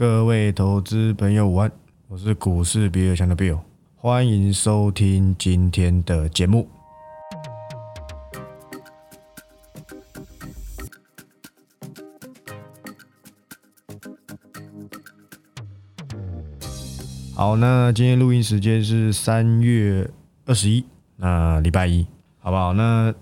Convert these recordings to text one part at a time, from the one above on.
各位投资朋友午安，我是股市比尔强的 Bill，欢迎收听今天的节目。好，那今天录音时间是三月二十一，那礼拜一，好不好？那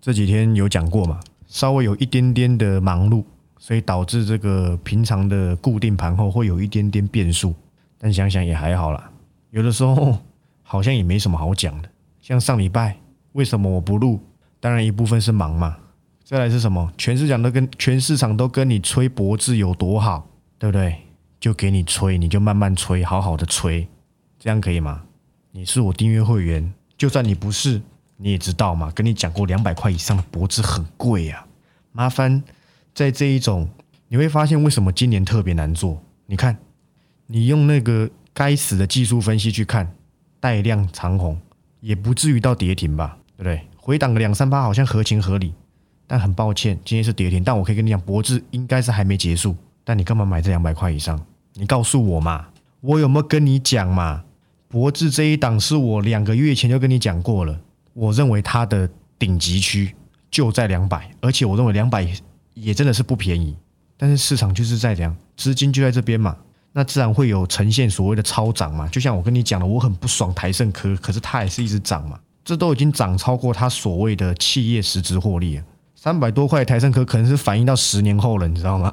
这几天有讲过嘛，稍微有一点点的忙碌，所以导致这个平常的固定盘后会有一点点变数，但想想也还好啦。有的时候好像也没什么好讲的，像上礼拜为什么我不录？当然一部分是忙嘛，再来是什么？全市场都跟全市场都跟你吹脖子有多好，对不对？就给你吹，你就慢慢吹，好好的吹，这样可以吗？你是我订阅会员，就算你不是，你也知道嘛。跟你讲过，两百块以上的脖子很贵呀。麻烦在这一种，你会发现为什么今年特别难做？你看，你用那个该死的技术分析去看，带量长红，也不至于到跌停吧？对不对？回档个两三八，好像合情合理。但很抱歉，今天是跌停。但我可以跟你讲，博智应该是还没结束。但你干嘛买这两百块以上？你告诉我嘛，我有没有跟你讲嘛？博智这一档是我两个月前就跟你讲过了，我认为它的顶级区就在两百，而且我认为两百也真的是不便宜。但是市场就是在这样，资金就在这边嘛，那自然会有呈现所谓的超涨嘛。就像我跟你讲的，我很不爽台盛科，可是它也是一直涨嘛，这都已经涨超过它所谓的企业实质获利了。三百多块台盛科可能是反映到十年后了，你知道吗？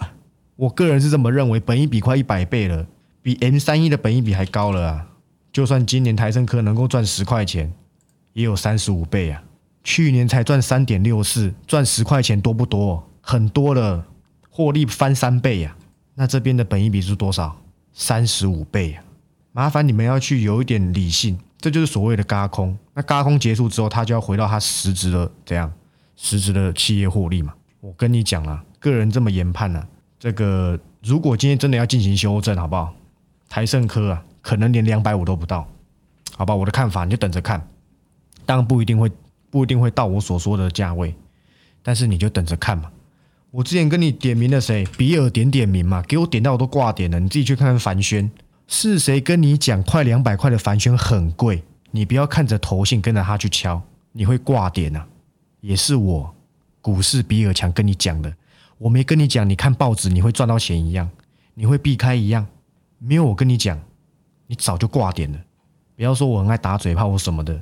我个人是这么认为，本一比快一百倍了，比 M 三一的本一比还高了啊！就算今年台盛科能够赚十块钱，也有三十五倍啊！去年才赚三点六四，赚十块钱多不多？很多了，获利翻三倍呀！那这边的本益比是多少？三十五倍啊！麻烦你们要去有一点理性，这就是所谓的嘎空。那嘎空结束之后，它就要回到它实质的怎样？实质的企业获利嘛？我跟你讲啊，个人这么研判呢。这个如果今天真的要进行修正，好不好？台盛科啊，可能连两百五都不到，好吧？我的看法你就等着看，当然不一定会不一定会到我所说的价位，但是你就等着看嘛。我之前跟你点名了谁？比尔点点名嘛，给我点到我都挂点了，你自己去看看凡轩是谁跟你讲快两百块的凡轩很贵，你不要看着头信跟着他去敲，你会挂点啊。也是我股市比尔强跟你讲的。我没跟你讲，你看报纸你会赚到钱一样，你会避开一样，没有我跟你讲，你早就挂点了。不要说我很爱打嘴炮或什么的，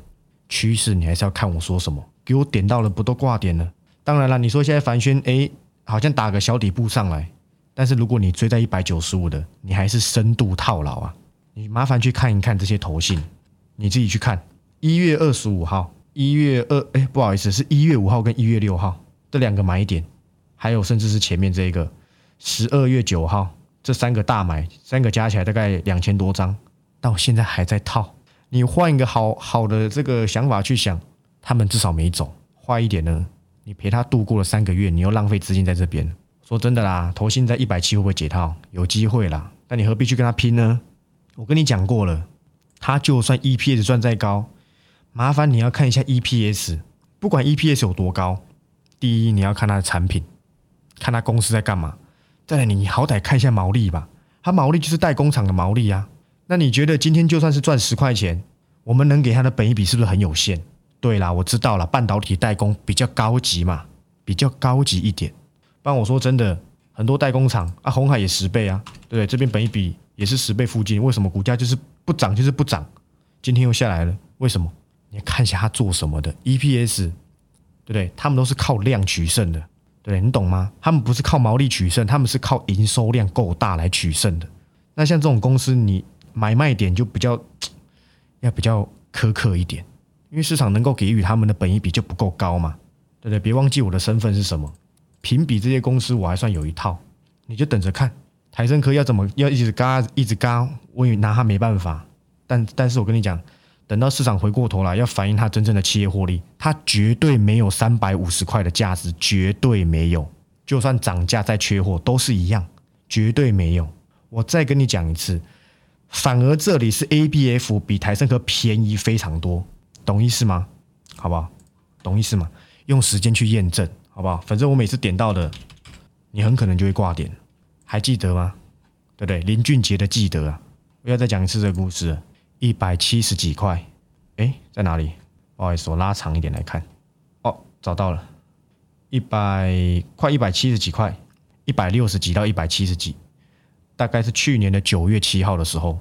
趋势你还是要看我说什么。给我点到了不都挂点了？当然了，你说现在凡轩哎，好像打个小底部上来，但是如果你追在一百九十五的，你还是深度套牢啊。你麻烦去看一看这些头信，你自己去看。一月二十五号，一月二哎，不好意思，是一月五号跟一月六号这两个买点。还有，甚至是前面这个十二月九号这三个大买，三个加起来大概两千多张，到现在还在套。你换一个好好的这个想法去想，他们至少没走。坏一点呢，你陪他度过了三个月，你又浪费资金在这边。说真的啦，投信在一百七会不会解套？有机会啦，但你何必去跟他拼呢？我跟你讲过了，他就算 EPS 赚再高，麻烦你要看一下 EPS，不管 EPS 有多高，第一你要看他的产品。看他公司在干嘛，再来你好歹看一下毛利吧，他毛利就是代工厂的毛利啊。那你觉得今天就算是赚十块钱，我们能给他的本益比是不是很有限？对啦，我知道了，半导体代工比较高级嘛，比较高级一点。不然我说真的，很多代工厂啊，红海也十倍啊，对不对？这边本一比也是十倍附近，为什么股价就是不涨就是不涨？今天又下来了，为什么？你看一下他做什么的 EPS，对不对？他们都是靠量取胜的。对你懂吗？他们不是靠毛利取胜，他们是靠营收量够大来取胜的。那像这种公司，你买卖点就比较要比较苛刻一点，因为市场能够给予他们的本益比就不够高嘛。对不对？别忘记我的身份是什么，评比这些公司我还算有一套，你就等着看台升科要怎么要一直嘎一直嘎，我也拿他没办法。但但是我跟你讲。等到市场回过头来，要反映它真正的企业获利，它绝对没有三百五十块的价值，绝对没有。就算涨价再缺货，都是一样，绝对没有。我再跟你讲一次，反而这里是 A B F 比台盛科便宜非常多，懂意思吗？好不好？懂意思吗？用时间去验证，好不好？反正我每次点到的，你很可能就会挂点，还记得吗？对不对？林俊杰的记得啊，我要再讲一次这个故事，一百七十几块，哎，在哪里？不好意思，我拉长一点来看，哦，找到了，一百快一百七十几块，一百六十几到一百七十几，大概是去年的九月七号的时候，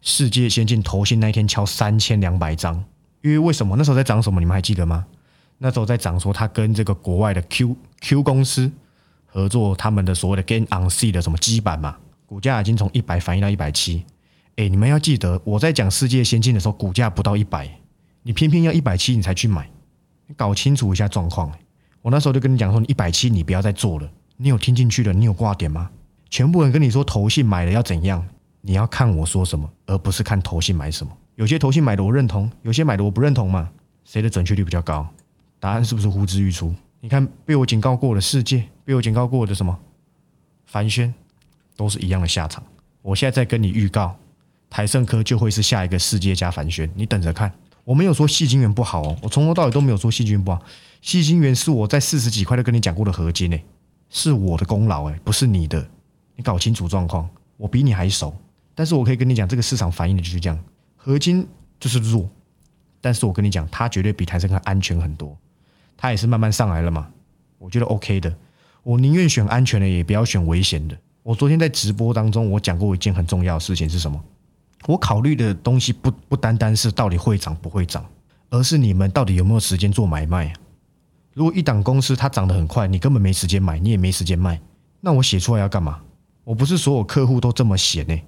世界先进投信那一天敲三千两百张，因为为什么那时候在涨什么？你们还记得吗？那时候在涨说他跟这个国外的 Q Q 公司合作，他们的所谓的 Gain on C 的什么基板嘛，股价已经从一百反映到一百七，哎，你们要记得我在讲世界先进的时候，股价不到一百。你偏偏要一百七，你才去买，你搞清楚一下状况。我那时候就跟你讲说，你一百七你不要再做了。你有听进去了？你有挂点吗？全部人跟你说投信买了要怎样？你要看我说什么，而不是看投信买什么。有些投信买的我认同，有些买的我不认同嘛。谁的准确率比较高？答案是不是呼之欲出？你看被我警告过的世界，被我警告过的什么凡轩，都是一样的下场。我现在在跟你预告，台盛科就会是下一个世界加凡轩，你等着看。我没有说细晶元不好哦，我从头到尾都没有说细晶元不好。细晶元是我在四十几块都跟你讲过的合金诶，是我的功劳诶，不是你的。你搞清楚状况，我比你还熟。但是我可以跟你讲，这个市场反应的就是这样，合金就是弱。但是我跟你讲，它绝对比台积电安全很多。它也是慢慢上来了嘛，我觉得 OK 的。我宁愿选安全的，也不要选危险的。我昨天在直播当中，我讲过一件很重要的事情是什么？我考虑的东西不不单单是到底会涨不会涨，而是你们到底有没有时间做买卖。如果一档公司它涨得很快，你根本没时间买，你也没时间卖，那我写出来要干嘛？我不是所有客户都这么闲呢。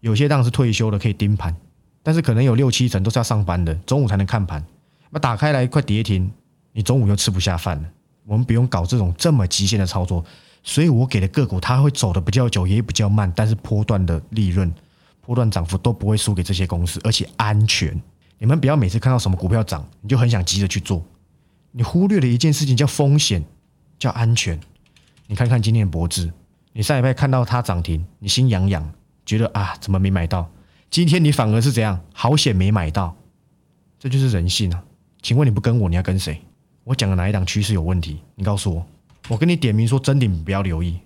有些当然是退休的可以盯盘，但是可能有六七成都是要上班的，中午才能看盘。那打开来快跌停，你中午又吃不下饭了。我们不用搞这种这么极限的操作，所以我给的个股它会走的比较久，也比较慢，但是波段的利润。波段涨幅都不会输给这些公司，而且安全。你们不要每次看到什么股票涨，你就很想急着去做，你忽略了一件事情，叫风险，叫安全。你看看今天的博智，你上礼拜看到它涨停，你心痒痒，觉得啊，怎么没买到？今天你反而是怎样？好险没买到，这就是人性啊！请问你不跟我，你要跟谁？我讲的哪一档趋势有问题？你告诉我，我跟你点名说真顶不要留意，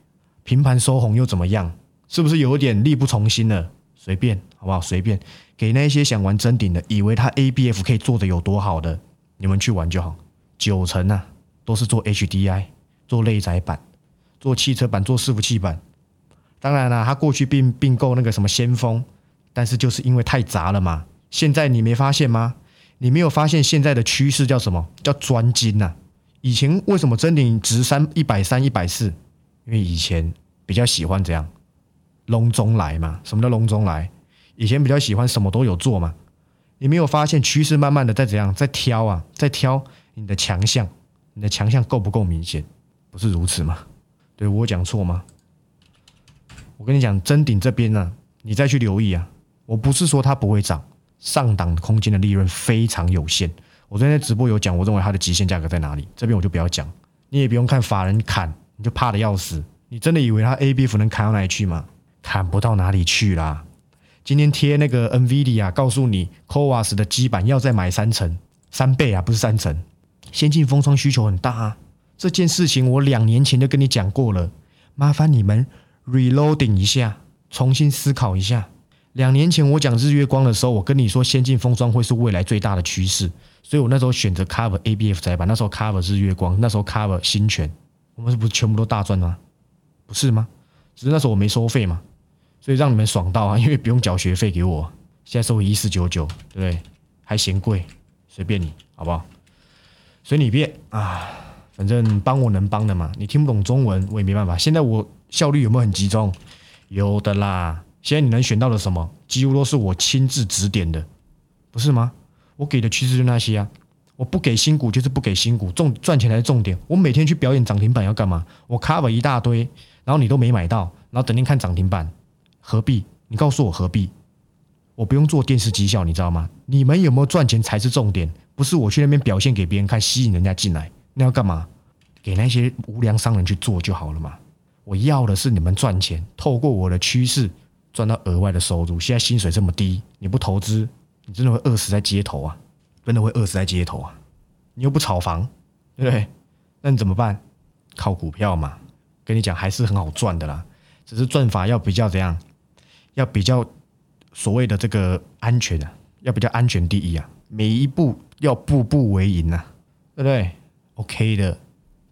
平盘收红又怎么样？是不是有点力不从心了？随便好不好？随便给那些想玩真顶的，以为他 A B F 可以做的有多好的，你们去玩就好。九成啊，都是做 H D I，做内载板，做汽车板，做伺服器板。当然了，他过去并并购那个什么先锋，但是就是因为太杂了嘛。现在你没发现吗？你没有发现现在的趋势叫什么？叫专精呐。以前为什么真顶值三一百三一百四？因为以前比较喜欢这样。隆中来嘛？什么叫隆中来？以前比较喜欢什么都有做嘛？你没有发现趋势慢慢的在怎样，在挑啊，在挑你的强项，你的强项够不够明显？不是如此吗？对我讲错吗？我跟你讲，真顶这边呢，你再去留意啊。我不是说它不会涨，上档空间的利润非常有限。我昨天在直播有讲，我认为它的极限价格在哪里？这边我就不要讲，你也不用看法人砍，你就怕的要死。你真的以为它 A B F 能砍到哪里去吗？砍不到哪里去啦！今天贴那个 NVIDIA，告诉你 c o v a s 的基板要再买三成三倍啊，不是三成。先进封装需求很大啊，这件事情我两年前就跟你讲过了，麻烦你们 reloading 一下，重新思考一下。两年前我讲日月光的时候，我跟你说先进封装会是未来最大的趋势，所以我那时候选择 cover ABF 载板，那时候 cover 日月光，那时候 cover 新泉，我们是不是全部都大赚吗？不是吗？只是那时候我没收费嘛。所以让你们爽到啊，因为不用缴学费给我，现在收一四九九，对不对？还嫌贵，随便你，好不好？随你便啊，反正帮我能帮的嘛。你听不懂中文，我也没办法。现在我效率有没有很集中？有的啦。现在你能选到的什么，几乎都是我亲自指点的，不是吗？我给的趋势就那些啊，我不给新股就是不给新股，重赚钱才是重点。我每天去表演涨停板要干嘛？我 cover 一大堆，然后你都没买到，然后等天看涨停板。何必？你告诉我何必？我不用做电视绩效，你知道吗？你们有没有赚钱才是重点，不是我去那边表现给别人看，吸引人家进来，那要干嘛？给那些无良商人去做就好了嘛。我要的是你们赚钱，透过我的趋势赚到额外的收入。现在薪水这么低，你不投资，你真的会饿死在街头啊！真的会饿死在街头啊！你又不炒房，对不对？那你怎么办？靠股票嘛。跟你讲，还是很好赚的啦，只是赚法要比较怎样。要比较所谓的这个安全啊，要比较安全第一啊，每一步要步步为营啊，对不对？OK 的，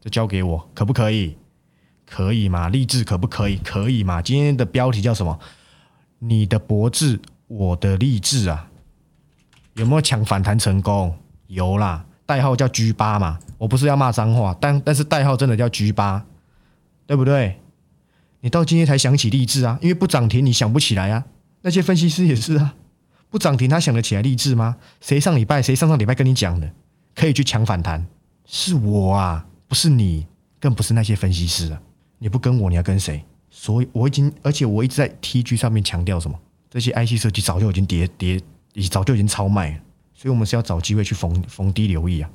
就交给我，可不可以？可以吗？励志可不可以？可以吗？今天的标题叫什么？你的博智，我的励志啊，有没有抢反弹成功？有啦，代号叫 G 八嘛。我不是要骂脏话，但但是代号真的叫 G 八，对不对？你到今天才想起励志啊？因为不涨停你想不起来啊。那些分析师也是啊，不涨停他想得起来励志吗？谁上礼拜谁上上礼拜跟你讲的，可以去抢反弹？是我啊，不是你，更不是那些分析师啊。你不跟我，你要跟谁？所以我已经，而且我一直在 TG 上面强调什么？这些 IC 设计早就已经跌跌，已早就已经超卖了。所以我们是要找机会去逢逢低留意啊。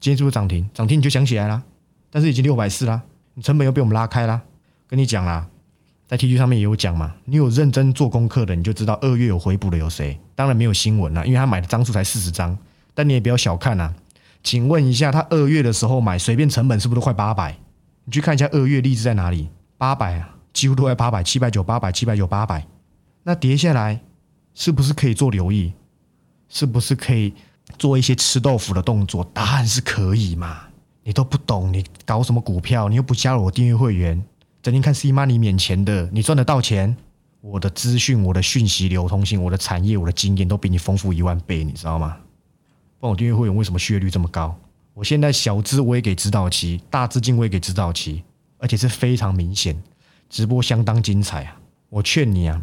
今天是不是涨停？涨停你就想起来啦。但是已经六百四啦，你成本又被我们拉开啦。跟你讲啦，在 TG 上面也有讲嘛。你有认真做功课的，你就知道二月有回补的有谁。当然没有新闻啦，因为他买的张数才四十张。但你也不要小看啊。请问一下，他二月的时候买，随便成本是不是都快八百？你去看一下二月励志在哪里？八百啊，几乎都在八百，七百九、八百、七百九、八百。那跌下来是不是可以做留意？是不是可以做一些吃豆腐的动作？答案是可以嘛？你都不懂，你搞什么股票？你又不加入我订阅会员，整天看 C money 免钱的，你赚得到钱？我的资讯、我的讯息流通性、我的产业、我的经验都比你丰富一万倍，你知道吗？帮我订阅会员为什么续约率这么高？我现在小资我也给指导期，大资金我也给指导期，而且是非常明显，直播相当精彩啊！我劝你啊，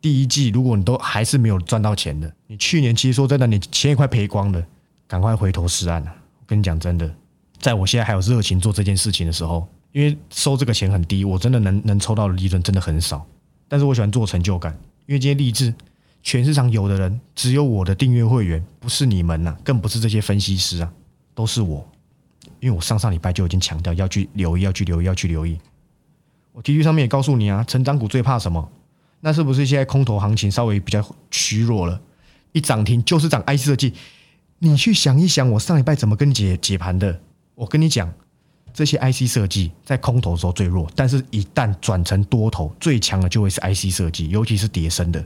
第一季如果你都还是没有赚到钱的，你去年其实说真的，你钱也快赔光了，赶快回头是岸啊！我跟你讲真的，在我现在还有热情做这件事情的时候，因为收这个钱很低，我真的能能抽到的利润真的很少，但是我喜欢做成就感，因为今天励志，全市场有的人只有我的订阅会员，不是你们呐，更不是这些分析师啊。都是我，因为我上上礼拜就已经强调要去留意，要去留意，要去留意。我 T G 上面也告诉你啊，成长股最怕什么？那是不是现在空头行情稍微比较虚弱了？一涨停就是涨 I C 设计。你去想一想，我上礼拜怎么跟你解解盘的？我跟你讲，这些 I C 设计在空头的时候最弱，但是一旦转成多头，最强的就会是 I C 设计，尤其是叠升的。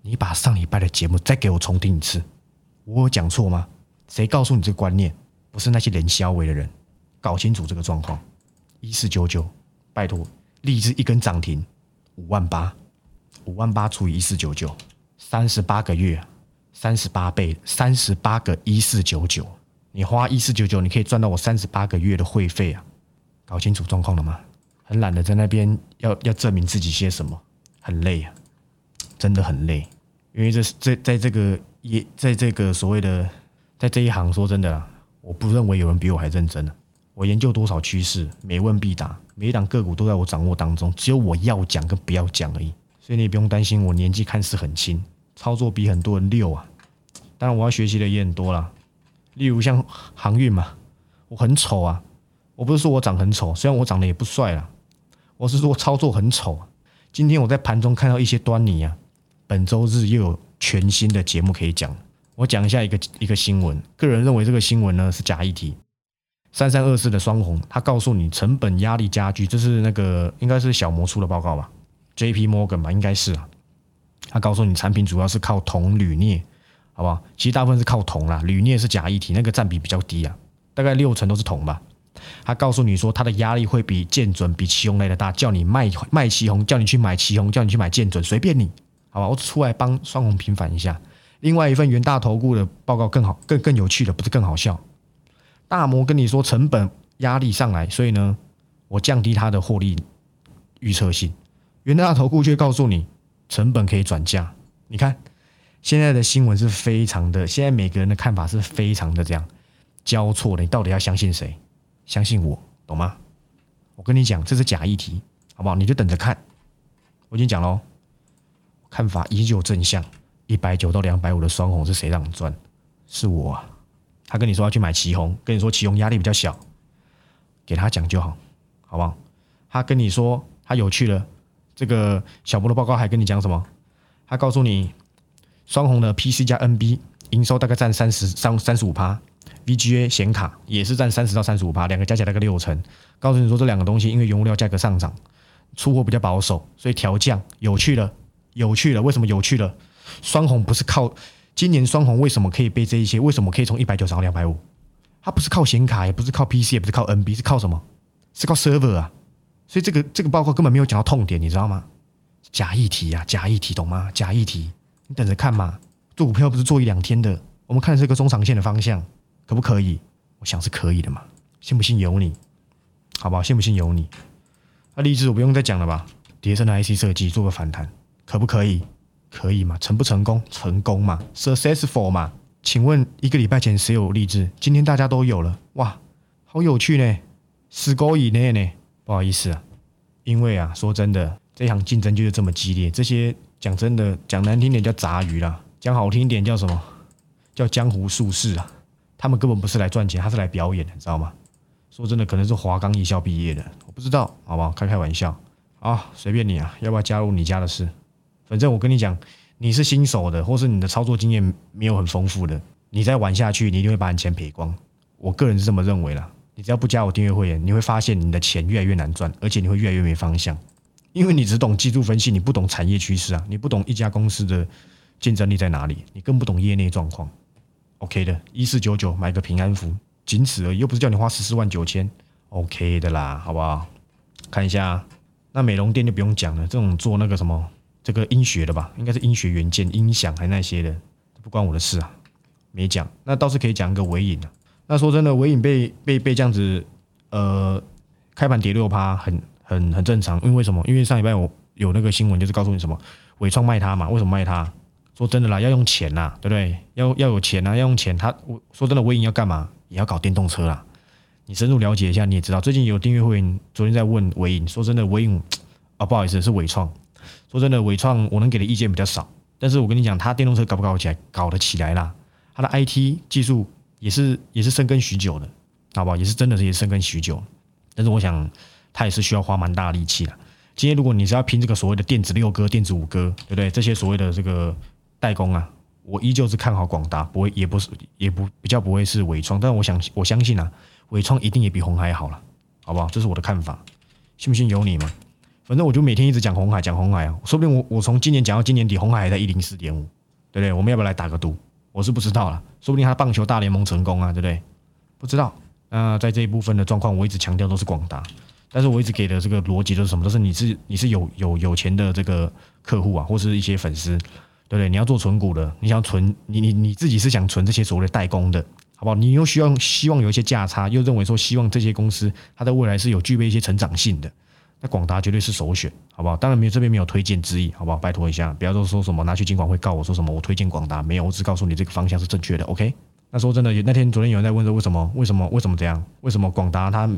你把上礼拜的节目再给我重听一次，我有讲错吗？谁告诉你这个观念？不是那些人消维的人，搞清楚这个状况。一四九九，拜托，立志一根涨停，五万八，五万八除以一四九九，三十八个月，三十八倍，三十八个一四九九，你花一四九九，你可以赚到我三十八个月的会费啊！搞清楚状况了吗？很懒得在那边要要证明自己些什么，很累啊，真的很累，因为这是在在这个也在这个所谓的在这一行，说真的。我不认为有人比我还认真呢。我研究多少趋势，每问必答，每一档个股都在我掌握当中，只有我要讲跟不要讲而已。所以你也不用担心，我年纪看似很轻，操作比很多人溜啊。当然我要学习的也很多啦，例如像航运嘛，我很丑啊。我不是说我长很丑，虽然我长得也不帅啦，我是说操作很丑。今天我在盘中看到一些端倪啊，本周日又有全新的节目可以讲。我讲一下一个一个新闻，个人认为这个新闻呢是假议题。三三二四的双红，他告诉你成本压力加剧，这是那个应该是小摩出的报告吧？J P Morgan 吧，应该是啊。他告诉你产品主要是靠铜、铝、镍，好不好？其实大部分是靠铜啦，铝、镍是假议题，那个占比比较低啊，大概六成都是铜吧。他告诉你说，它的压力会比建准、比旗红来的大，叫你卖卖旗红，叫你去买旗红，叫你去买建准，随便你，好吧？我出来帮双红平反一下。另外一份元大投顾的报告更好，更更有趣的不是更好笑。大摩跟你说成本压力上来，所以呢，我降低它的获利预测性。元大投顾却告诉你成本可以转嫁。你看现在的新闻是非常的，现在每个人的看法是非常的这样交错的。你到底要相信谁？相信我，懂吗？我跟你讲，这是假议题，好不好？你就等着看。我已经讲喽，看法依旧正向。一百九到两百五的双红是谁让你赚？是我啊！他跟你说要去买旗红，跟你说旗红压力比较小，给他讲就好，好不好？他跟你说他有趣了，这个小波的报告还跟你讲什么？他告诉你双红的 PC 加 NB 营收大概占三十三三十五趴，VGA 显卡也是占三十到三十五趴，两个加起来大概六成。告诉你说这两个东西因为原物料价格上涨，出货比较保守，所以调降有趣了。有趣了，为什么有趣了？双红不是靠今年双红为什么可以背这一些？为什么可以从一百九涨到两百五？它不是靠显卡，也不是靠 PC，也不是靠 NB，是靠什么？是靠 server 啊！所以这个这个报告根本没有讲到痛点，你知道吗？假议题啊，假议题，懂吗？假议题，你等着看嘛。做股票不是做一两天的，我们看的是个中长线的方向，可不可以？我想是可以的嘛。信不信由你，好不好？信不信由你。那励志我不用再讲了吧？叠升的 IC 设计做个反弹，可不可以？可以嘛？成不成功？成功嘛？Successful 嘛？请问一个礼拜前谁有励志？今天大家都有了，哇，好有趣呢！十勾以内呢？不好意思啊，因为啊，说真的，这场竞争就是这么激烈。这些讲真的，讲难听点叫杂鱼啦，讲好听点叫什么？叫江湖术士啊！他们根本不是来赚钱，他是来表演的，你知道吗？说真的，可能是华冈艺校毕业的，我不知道，好不好？开开玩笑啊，随便你啊，要不要加入你家的事？反正我跟你讲，你是新手的，或是你的操作经验没有很丰富的，你再玩下去，你一定会把你钱赔光。我个人是这么认为啦。你只要不加我订阅会员，你会发现你的钱越来越难赚，而且你会越来越没方向，因为你只懂技术分析，你不懂产业趋势啊，你不懂一家公司的竞争力在哪里，你更不懂业内状况。OK 的，一四九九买个平安符。仅此而已，又不是叫你花十四万九千，OK 的啦，好不好？看一下，那美容店就不用讲了，这种做那个什么这个音学的吧，应该是音学元件、音响还那些的，不关我的事啊，没讲。那倒是可以讲一个尾影啊。那说真的，尾影被被被这样子，呃，开盘跌六趴，很很很正常。因为什么？因为上礼拜我有那个新闻，就是告诉你什么，伟创卖它嘛？为什么卖它？说真的啦，要用钱呐，对不对？要要有钱呐，要用钱。他我说真的，尾影要干嘛？也要搞电动车啦，你深入了解一下，你也知道，最近有订阅会员昨天在问伟影，说真的，伟影啊，不好意思，是伟创。说真的，伟创我能给的意见比较少，但是我跟你讲，他电动车搞不搞起来，搞得起来啦。他的 IT 技术也是也是深耕许久的，好不好？也是真的是也深耕许久。但是我想，他也是需要花蛮大力气的。今天如果你是要拼这个所谓的电子六哥、电子五哥，对不对？这些所谓的这个代工啊。我依旧是看好广达，不会，也不是，也不比较不会是伟创，但我想我相信啊，伟创一定也比红海好了，好不好？这是我的看法，信不信由你嘛。反正我就每天一直讲红海，讲红海啊，说不定我我从今年讲到今年底，红海还在一零四点五，对不对？我们要不要来打个赌？我是不知道了，说不定他棒球大联盟成功啊，对不对？不知道。那在这一部分的状况，我一直强调都是广达，但是我一直给的这个逻辑都是什么？都是你是你是有有有钱的这个客户啊，或是一些粉丝。对不对？你要做存股的，你想存你你你自己是想存这些所谓的代工的，好不好？你又需要希望有一些价差，又认为说希望这些公司它的未来是有具备一些成长性的，那广达绝对是首选，好不好？当然没有这边没有推荐之意，好不好？拜托一下，不要说说什么拿去监管会告我说什么我推荐广达没有，我只告诉你这个方向是正确的，OK？那说真的，那天昨天有人在问说为什么为什么为什么这样？为什么广达它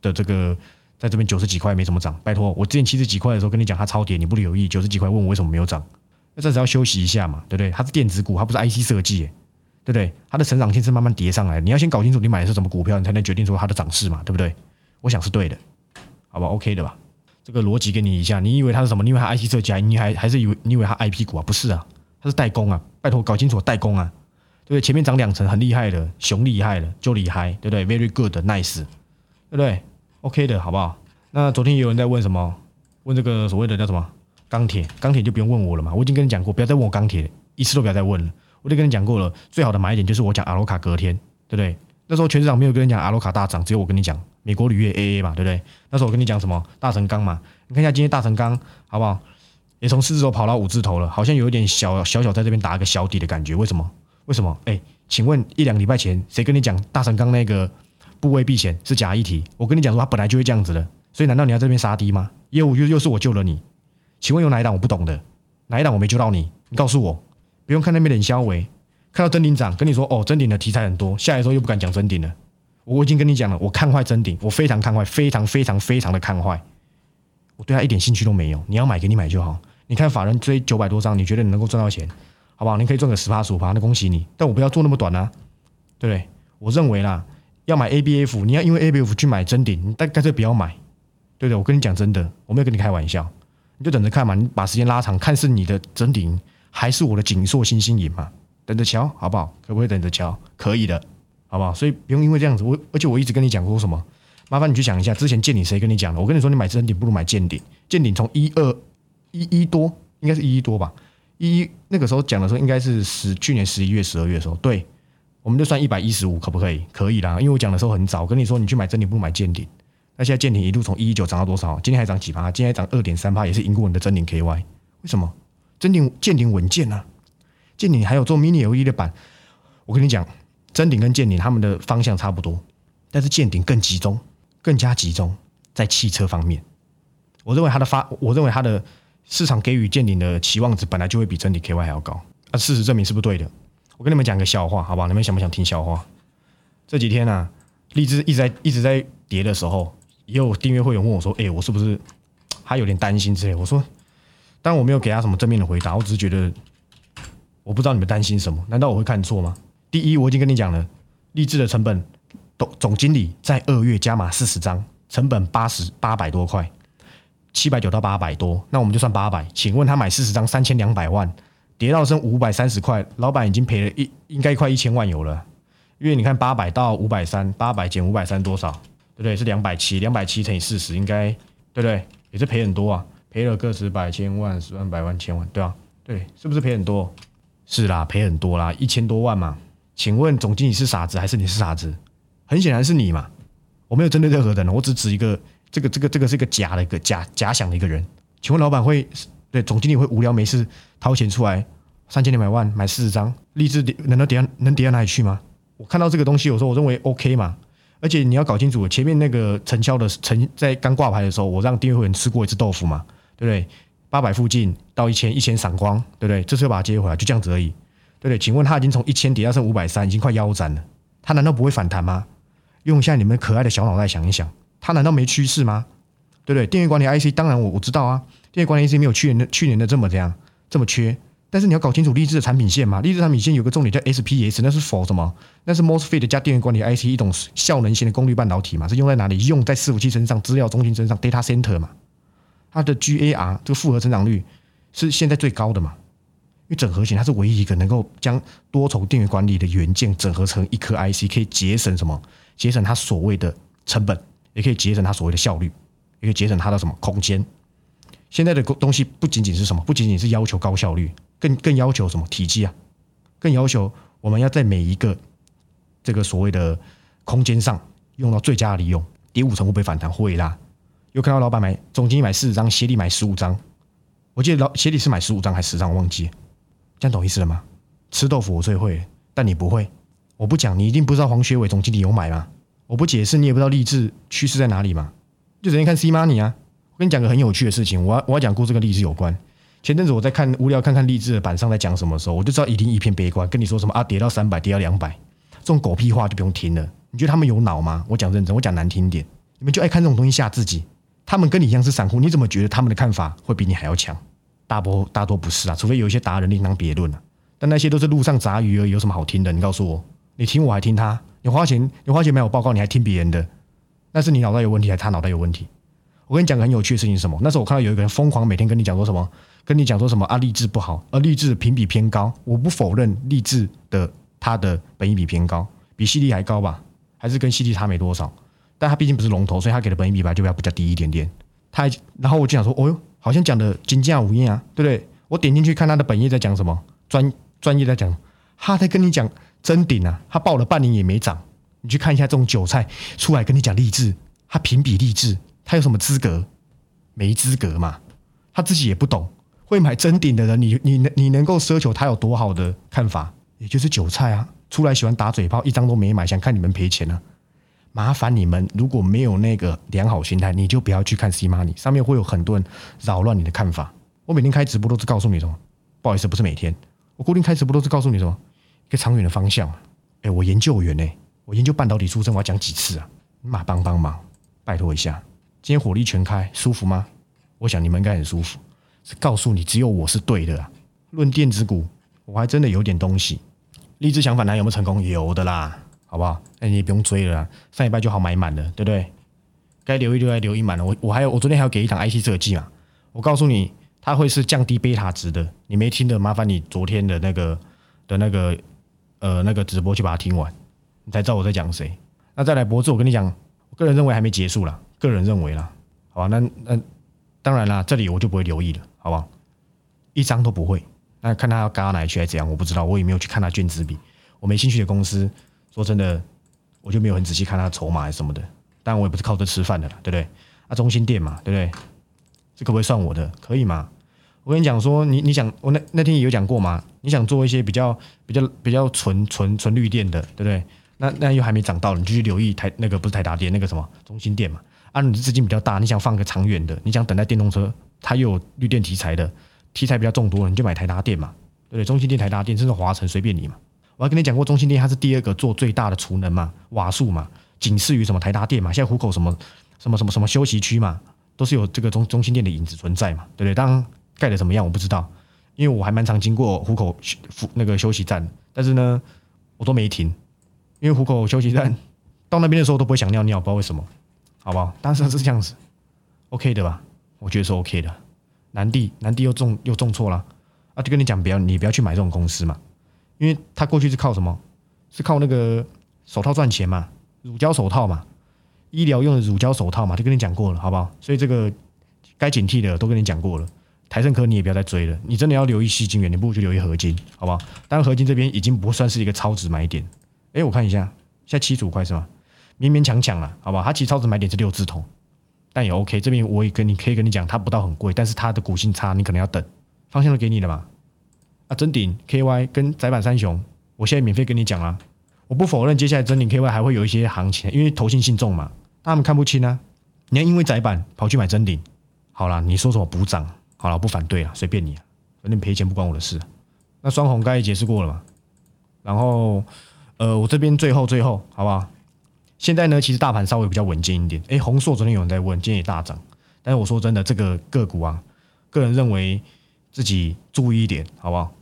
的这个在这边九十几块没怎么涨？拜托，我之前七十几块的时候跟你讲它超跌，你不留意九十几块问我为什么没有涨？那暂时要休息一下嘛，对不对？它是电子股，它不是 IC 设计，对不对？它的成长性是慢慢叠上来，你要先搞清楚你买的是什么股票，你才能决定说它的涨势嘛，对不对？我想是对的，好吧，OK 的吧？这个逻辑给你一下，你以为它是什么？你以为它 IC 设计，你还还是以为你以为它 IP 股啊？不是啊，它是代工啊！拜托搞清楚代工啊，对不对？前面涨两层很厉害的，熊厉害的就厉害，对不对？Very good，nice，对不对？OK 的好不好？那昨天有人在问什么？问这个所谓的叫什么？钢铁，钢铁就不用问我了嘛，我已经跟你讲过，不要再问我钢铁，一次都不要再问了。我就跟你讲过了，最好的买点就是我讲阿罗卡隔天，对不对？那时候全市场没有跟你讲阿罗卡大涨，只有我跟你讲美国铝业 AA 嘛，对不对？那时候我跟你讲什么大成钢嘛，你看一下今天大成钢好不好？也从四字头跑到五字头了，好像有一点小小小在这边打一个小底的感觉，为什么？为什么？哎，请问一两礼拜前谁跟你讲大成钢那个部位避险是假议题？我跟你讲说它本来就会这样子的，所以难道你要这边杀低吗？业务又又是我救了你。请问有哪一档我不懂的？哪一档我没救到你？你告诉我，不用看那边冷消维，看到真顶涨，跟你说哦，真顶的题材很多，下来时候又不敢讲真顶了。我已经跟你讲了，我看坏真顶，我非常看坏，非常非常非常的看坏，我对他一点兴趣都没有。你要买给你买就好。你看法人追九百多张，你觉得你能够赚到钱，好不好？你可以赚个十趴十五趴，那恭喜你。但我不要做那么短啊，对不对？我认为啦，要买 ABF，你要因为 ABF 去买真顶，你但干脆不要买，对不对？我跟你讲真的，我没有跟你开玩笑。你就等着看嘛，你把时间拉长，看是你的真顶还是我的锦硕星星影嘛？等着瞧，好不好？可不可以等着瞧？可以的，好不好？所以不用因为这样子，我而且我一直跟你讲过什么？麻烦你去想一下，之前见顶谁跟你讲的？我跟你说，你买真顶不如买见顶。见顶从一二一一多应该是一一多吧？一那个时候讲的时候，应该是十去年十一月、十二月的时候，对，我们就算一百一十五，可不可以？可以啦，因为我讲的时候很早，跟你说你去买真顶不如买见顶，那现在见顶一路从一一九涨到多少？今天还涨几趴？今天涨二点三趴，也是赢过你的真顶 KY。为什么？真顶见顶稳健啊！见顶还有做 mini LED 的板，我跟你讲，真顶跟见顶他们的方向差不多，但是见顶更集中，更加集中在汽车方面。我认为它的发，我认为它的市场给予见顶的期望值本来就会比真顶 KY 还要高。啊，事实证明是不是对的？我跟你们讲个笑话，好不好？你们想不想听笑话？这几天呢，荔枝一直在一直在跌的时候，也有订阅会员问我说：“哎，我是不是还有点担心之类？”我说：“当我没有给他什么正面的回答，我只是觉得。”我不知道你们担心什么？难道我会看错吗？第一，我已经跟你讲了，励志的成本，总总经理在二月加码四十张，成本八十八百多块，七百九到八百多，那我们就算八百。请问他买四十张三千两百万，跌到剩五百三十块，老板已经赔了一应该快一千万有了。因为你看八百到五百三，八百减五百三多少？对不对？是两百七，两百七乘以四十，应该对不对？也是赔很多啊，赔了个十百千万十万百万千万，对啊，对，是不是赔很多？是啦，赔很多啦，一千多万嘛。请问总经理是傻子还是你是傻子？很显然是你嘛。我没有针对任何人，我只指一个这个这个这个是一个假的一个假假想的一个人。请问老板会对总经理会无聊没事掏钱出来三千两百万买四十张励志跌，难道跌能跌到哪里去吗？我看到这个东西，我说我认为 OK 嘛。而且你要搞清楚，前面那个成交的成在刚挂牌的时候，我让订阅会员吃过一次豆腐嘛，对不对？八百附近到一千，一千闪光，对不对？这次又把它接回来，就这样子而已，对不对？请问它已经从一千跌到剩五百三，已经快腰斩了，它难道不会反弹吗？用一下你们可爱的小脑袋想一想，它难道没趋势吗？对不对？电源管理 IC，当然我我知道啊，电源管理 IC 没有去年的去年的这么这样这么缺，但是你要搞清楚励志的产品线嘛，励志产品线有个重点叫 SPS，那是否什么？那是 MOSFET 加电源管理 IC 一种效能型的功率半导体嘛，是用在哪里？用在伺服器身上、资料中心身上、data center 嘛。它的 GAR 这个复合成长率是现在最高的嘛？因为整合型它是唯一一个能够将多重电源管理的元件整合成一颗 IC，可以节省什么？节省它所谓的成本，也可以节省它所谓的效率，也可以节省它的什么空间？现在的东西不仅仅是什么？不仅仅是要求高效率，更更要求什么体积啊？更要求我们要在每一个这个所谓的空间上用到最佳的利用。跌五成会不会反弹？会啦。有看到老板买，总经理买四十张，协理买十五张。我记得老协理是买十五张还是十张，我忘记。这样懂意思了吗？吃豆腐我最会，但你不会。我不讲，你一定不知道黄学伟总经理有买吗？我不解释，你也不知道励志趋势在哪里吗？就直接看 C money 啊。我跟你讲个很有趣的事情，我要我要讲故事跟励志有关。前阵子我在看无聊看看励志的板上在讲什么时候，我就知道一定一片悲观，跟你说什么啊，跌到三百，跌到两百，这种狗屁话就不用听了。你觉得他们有脑吗？我讲认真，我讲难听点，你们就爱看这种东西吓自己。他们跟你一样是散户，你怎么觉得他们的看法会比你还要强？大多大多不是啊，除非有一些达人另当别论了。但那些都是路上杂鱼而，有什么好听的？你告诉我，你听我还听他？你花钱你花钱买我报告，你还听别人的？那是你脑袋有问题，还是他脑袋有问题？我跟你讲个很有趣的事情是什么？那时候我看到有一个人疯狂每天跟你讲说什么，跟你讲说什么啊，励志不好，而励志评比偏高。我不否认励志的它的本意比偏高，比犀利还高吧？还是跟犀利差没多少？但他毕竟不是龙头，所以他给的本益比吧就要比较低一点点。他然后我就想说，哦哟，好像讲的金价无厌啊，对不对？我点进去看他的本业在讲什么，专专业在讲，他在跟你讲真顶啊，他报了半年也没涨。你去看一下这种韭菜出来跟你讲励志，他评比励志，他有什么资格？没资格嘛，他自己也不懂。会买真顶的人，你你能你能够奢求他有多好的看法？也就是韭菜啊，出来喜欢打嘴炮，一张都没买，想看你们赔钱呢。麻烦你们，如果没有那个良好心态，你就不要去看 C Money，上面会有很多人扰乱你的看法。我每天开直播都是告诉你什么？不好意思，不是每天，我固定开直播都是告诉你什么？一个长远的方向。哎，我研究员呢，我研究半导体出身，我要讲几次啊？你马帮帮忙，拜托一下。今天火力全开，舒服吗？我想你们应该很舒服。是告诉你，只有我是对的。论电子股，我还真的有点东西。励志想反弹有没有成功？有的啦。好不好？那你也不用追了，上礼拜就好买满了，对不对？该留一留，该留一满了。我我还有，我昨天还要给一档 IC 设计嘛。我告诉你，它会是降低贝塔值的。你没听的，麻烦你昨天的那个的那个呃那个直播去把它听完，你才知道我在讲谁。那再来博智，我跟你讲，我个人认为还没结束了，个人认为啦，好吧？那那当然啦，这里我就不会留意了，好不好？一张都不会。那看他要嘎哪里去还是怎样，我不知道，我也没有去看他卷子比。我没兴趣的公司，说真的，我就没有很仔细看他筹码还是什么的。但我也不是靠这吃饭的啦，对不对？啊，中心店嘛，对不对？这可不可以算我的？可以吗？我跟你讲说，你你想，我那那天也有讲过嘛，你想做一些比较比较比较纯纯纯绿电的，对不对？那那又还没涨到，你就去留意台那个不是台达电那个什么中心店嘛。啊，你的资金比较大，你想放个长远的，你想等待电动车，它又有绿电题材的。题材比较众多，你就买台达电嘛，对不对？中心电、台达电，甚至华晨，随便你嘛。我还跟你讲过，中心店它是第二个做最大的储能嘛，瓦数嘛，仅次于什么台达电嘛。现在虎口什么什么什么什么休息区嘛，都是有这个中中心店的影子存在嘛，对不对？当然盖的怎么样我不知道，因为我还蛮常经过虎口那个休息站，但是呢，我都没停，因为虎口休息站到那边的时候都不会想尿尿，不知道为什么，好不好？当时是这样子，OK 的吧？我觉得是 OK 的。南地，南地又中又中错了啊！就跟你讲，不要你不要去买这种公司嘛，因为他过去是靠什么？是靠那个手套赚钱嘛，乳胶手套嘛，医疗用的乳胶手套嘛，就跟你讲过了，好不好？所以这个该警惕的都跟你讲过了。台盛科你也不要再追了，你真的要留意细晶圆，你不如去留意合金，好不好？当然合金这边已经不算是一个超值买点。哎，我看一下，现在七十五块是吗？勉勉强强了，好不好？它其实超值买点是六字头。但也 OK，这边我也跟你可以跟你讲，它不到很贵，但是它的股性差，你可能要等。方向都给你了嘛？啊，真顶 KY 跟窄板三雄，我现在免费跟你讲啊。我不否认，接下来真顶 KY 还会有一些行情，因为投信信重嘛，他们看不清啊。你要因为窄板跑去买真顶，好了，你说什么补涨，好了，不反对了，随便你，反正赔钱不关我的事。那双红刚才解释过了嘛？然后，呃，我这边最后最后，好不好？现在呢，其实大盘稍微比较稳健一点。哎，红硕昨天有人在问，今天也大涨。但是我说真的，这个个股啊，个人认为自己注意一点，好不好？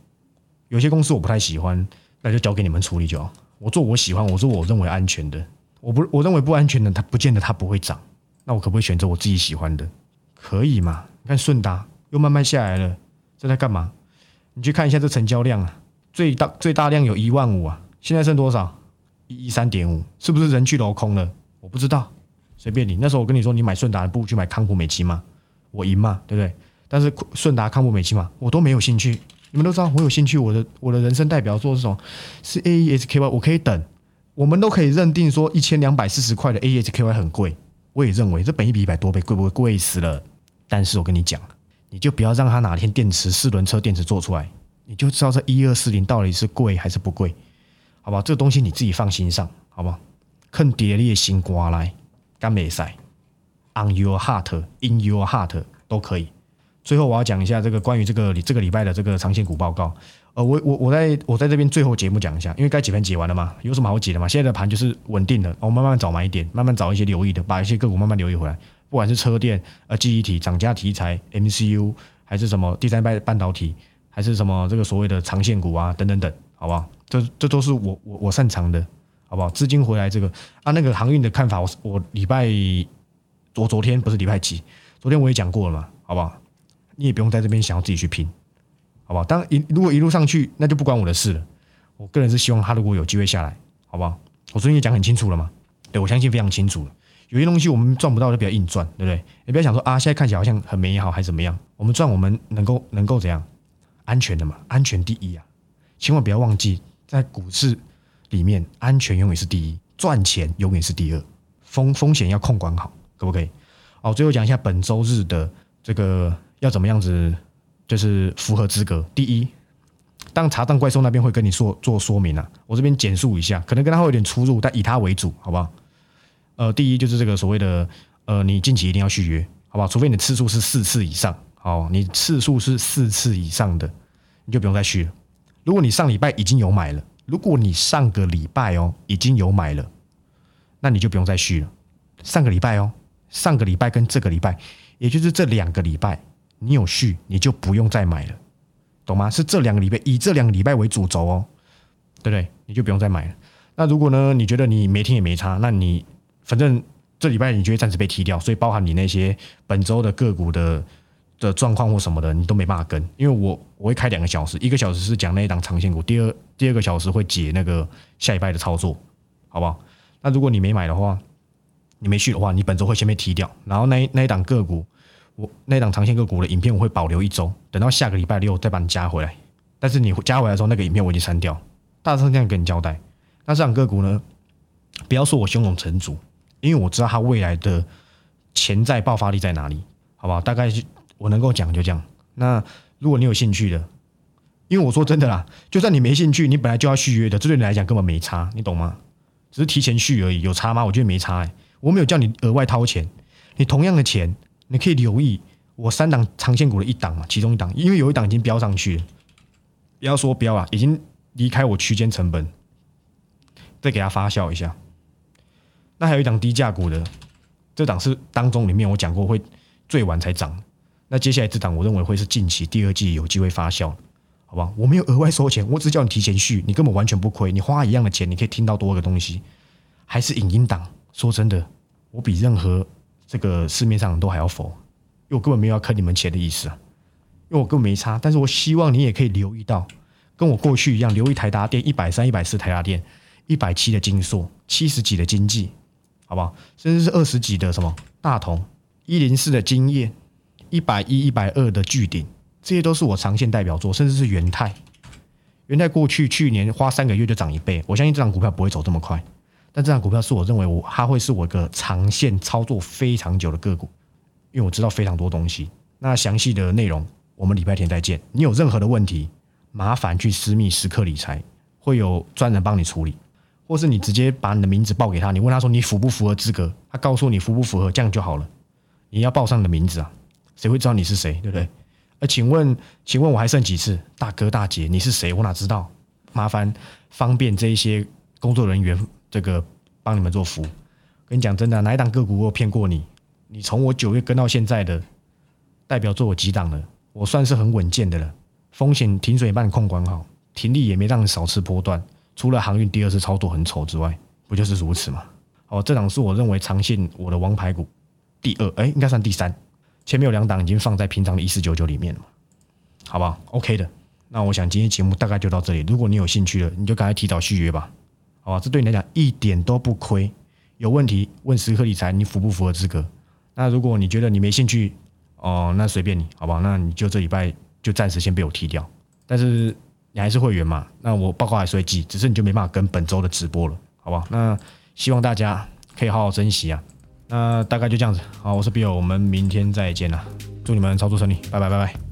有些公司我不太喜欢，那就交给你们处理就好。我做我喜欢，我做我认为安全的。我不我认为不安全的，它不见得它不会涨。那我可不可以选择我自己喜欢的？可以嘛？你看顺达又慢慢下来了，这在干嘛？你去看一下这成交量啊，最大最大量有一万五啊，现在剩多少？一一三点五，是不是人去楼空了？我不知道，随便你。那时候我跟你说，你买顺达不如去买康普美奇吗？我赢嘛，对不对？但是顺达、康普美奇嘛，我都没有兴趣。你们都知道我有兴趣，我的我的人生代表作是什么？是 A E S K Y，我可以等。我们都可以认定说，一千两百四十块的 A E S K Y 很贵。我也认为这本一比一百多倍，贵不贵？贵死了。但是我跟你讲，你就不要让它哪天电池四轮车电池做出来，你就知道这一二四零到底是贵还是不贵。好吧，这个东西你自己放心上，好不好？看跌裂心瓜来，干美赛，on your heart，in your heart 都可以。最后我要讲一下这个关于这个这个礼拜的这个长线股报告。呃，我我我在我在这边最后节目讲一下，因为该解盘解完了嘛，有什么好解的嘛？现在的盘就是稳定的，我慢慢找买点，慢慢找一些留意的，把一些个股慢慢留意回来。不管是车电、呃记忆体、涨价题材、MCU，还是什么第三代半导体，还是什么这个所谓的长线股啊，等等等，好不好？这这都是我我我擅长的，好不好？资金回来这个啊，那个航运的看法，我我礼拜昨昨天不是礼拜几？昨天我也讲过了嘛，好不好？你也不用在这边想要自己去拼，好不好？当一如果一路上去，那就不关我的事了。我个人是希望他如果有机会下来，好不好？我昨天也讲很清楚了嘛，对我相信非常清楚了。有些东西我们赚不到就比较硬赚，对不对？你不要想说啊，现在看起来好像很美好还是怎么样？我们赚我们能够能够怎样？安全的嘛，安全第一啊！千万不要忘记。在股市里面，安全永远是第一，赚钱永远是第二，风风险要控管好，可不可以？好，最后讲一下本周日的这个要怎么样子，就是符合资格。第一，当查账怪兽那边会跟你说做说明啊，我这边简述一下，可能跟他会有点出入，但以他为主，好不好？呃，第一就是这个所谓的呃，你近期一定要续约，好不好？除非你的次数是四次以上，好，你次数是四次以上的，你就不用再续了。如果你上礼拜已经有买了，如果你上个礼拜哦已经有买了，那你就不用再续了。上个礼拜哦，上个礼拜跟这个礼拜，也就是这两个礼拜，你有续，你就不用再买了，懂吗？是这两个礼拜，以这两个礼拜为主轴哦，对不对？你就不用再买了。那如果呢，你觉得你没听也没差，那你反正这礼拜你就会暂时被踢掉，所以包含你那些本周的个股的。的状况或什么的，你都没办法跟，因为我我会开两个小时，一个小时是讲那一档长线股，第二第二个小时会解那个下一拜的操作，好不好？那如果你没买的话，你没续的话，你本周会先被踢掉，然后那那一档个股，我那档长线个股的影片我会保留一周，等到下个礼拜六再把你加回来。但是你加回来的时候，那个影片我已经删掉，大致上这样跟你交代。那这档个股呢，不要说我胸有成竹，因为我知道它未来的潜在爆发力在哪里，好不好？大概我能够讲就这样。那如果你有兴趣的，因为我说真的啦，就算你没兴趣，你本来就要续约的，这对你来讲根本没差，你懂吗？只是提前续而已，有差吗？我觉得没差，我没有叫你额外掏钱，你同样的钱，你可以留意我三档长线股的一档嘛，其中一档，因为有一档已经飙上去了，不要说飙啊，已经离开我区间成本，再给它发酵一下。那还有一档低价股的，这档是当中里面我讲过会最晚才涨，那接下来这档我认为会是近期第二季有机会发酵。好吧，我没有额外收钱，我只叫你提前续，你根本完全不亏，你花一样的钱，你可以听到多个东西，还是影音档。说真的，我比任何这个市面上都还要否，因为我根本没有要坑你们钱的意思啊，因为我根本没差。但是我希望你也可以留意到，跟我过去一样，留意台达电一百三、一百四台达电，一百七的金硕，七十几的经济，好不好？甚至是二十几的什么大同，一零四的经验，一百一、一百二的巨鼎。这些都是我长线代表作，甚至是元泰。元泰过去去年花三个月就涨一倍，我相信这张股票不会走这么快。但这张股票是我认为我它会是我一个长线操作非常久的个股，因为我知道非常多东西。那详细的内容我们礼拜天再见。你有任何的问题，麻烦去私密时刻理财，会有专人帮你处理，或是你直接把你的名字报给他，你问他说你符不符合资格，他告诉你符不符合，这样就好了。你要报上你的名字啊，谁会知道你是谁，对不对？呃，请问，请问我还剩几次？大哥大姐，你是谁？我哪知道？麻烦方便这一些工作人员，这个帮你们做服务。跟你讲真的，哪一档个股我骗过你？你从我九月跟到现在的代表做我几档了？我算是很稳健的了。风险停水帮你控管好，停利也没让你少吃波段。除了航运第二次操作很丑之外，不就是如此吗？哦，这档是我认为长线我的王牌股，第二，哎，应该算第三。前面有两档已经放在平常的一四九九里面了，好不好？OK 的，那我想今天节目大概就到这里。如果你有兴趣了，你就赶快提早续约吧，哦？这对你来讲一点都不亏。有问题问时刻理财，你符不符合资格？那如果你觉得你没兴趣，哦，那随便你，好不好？那你就这礼拜就暂时先被我踢掉。但是你还是会员嘛？那我报告还是会寄，只是你就没办法跟本周的直播了，好不好？那希望大家可以好好珍惜啊。那大概就这样子，好，我是 Bill，我们明天再见了，祝你们操作顺利，拜拜拜拜。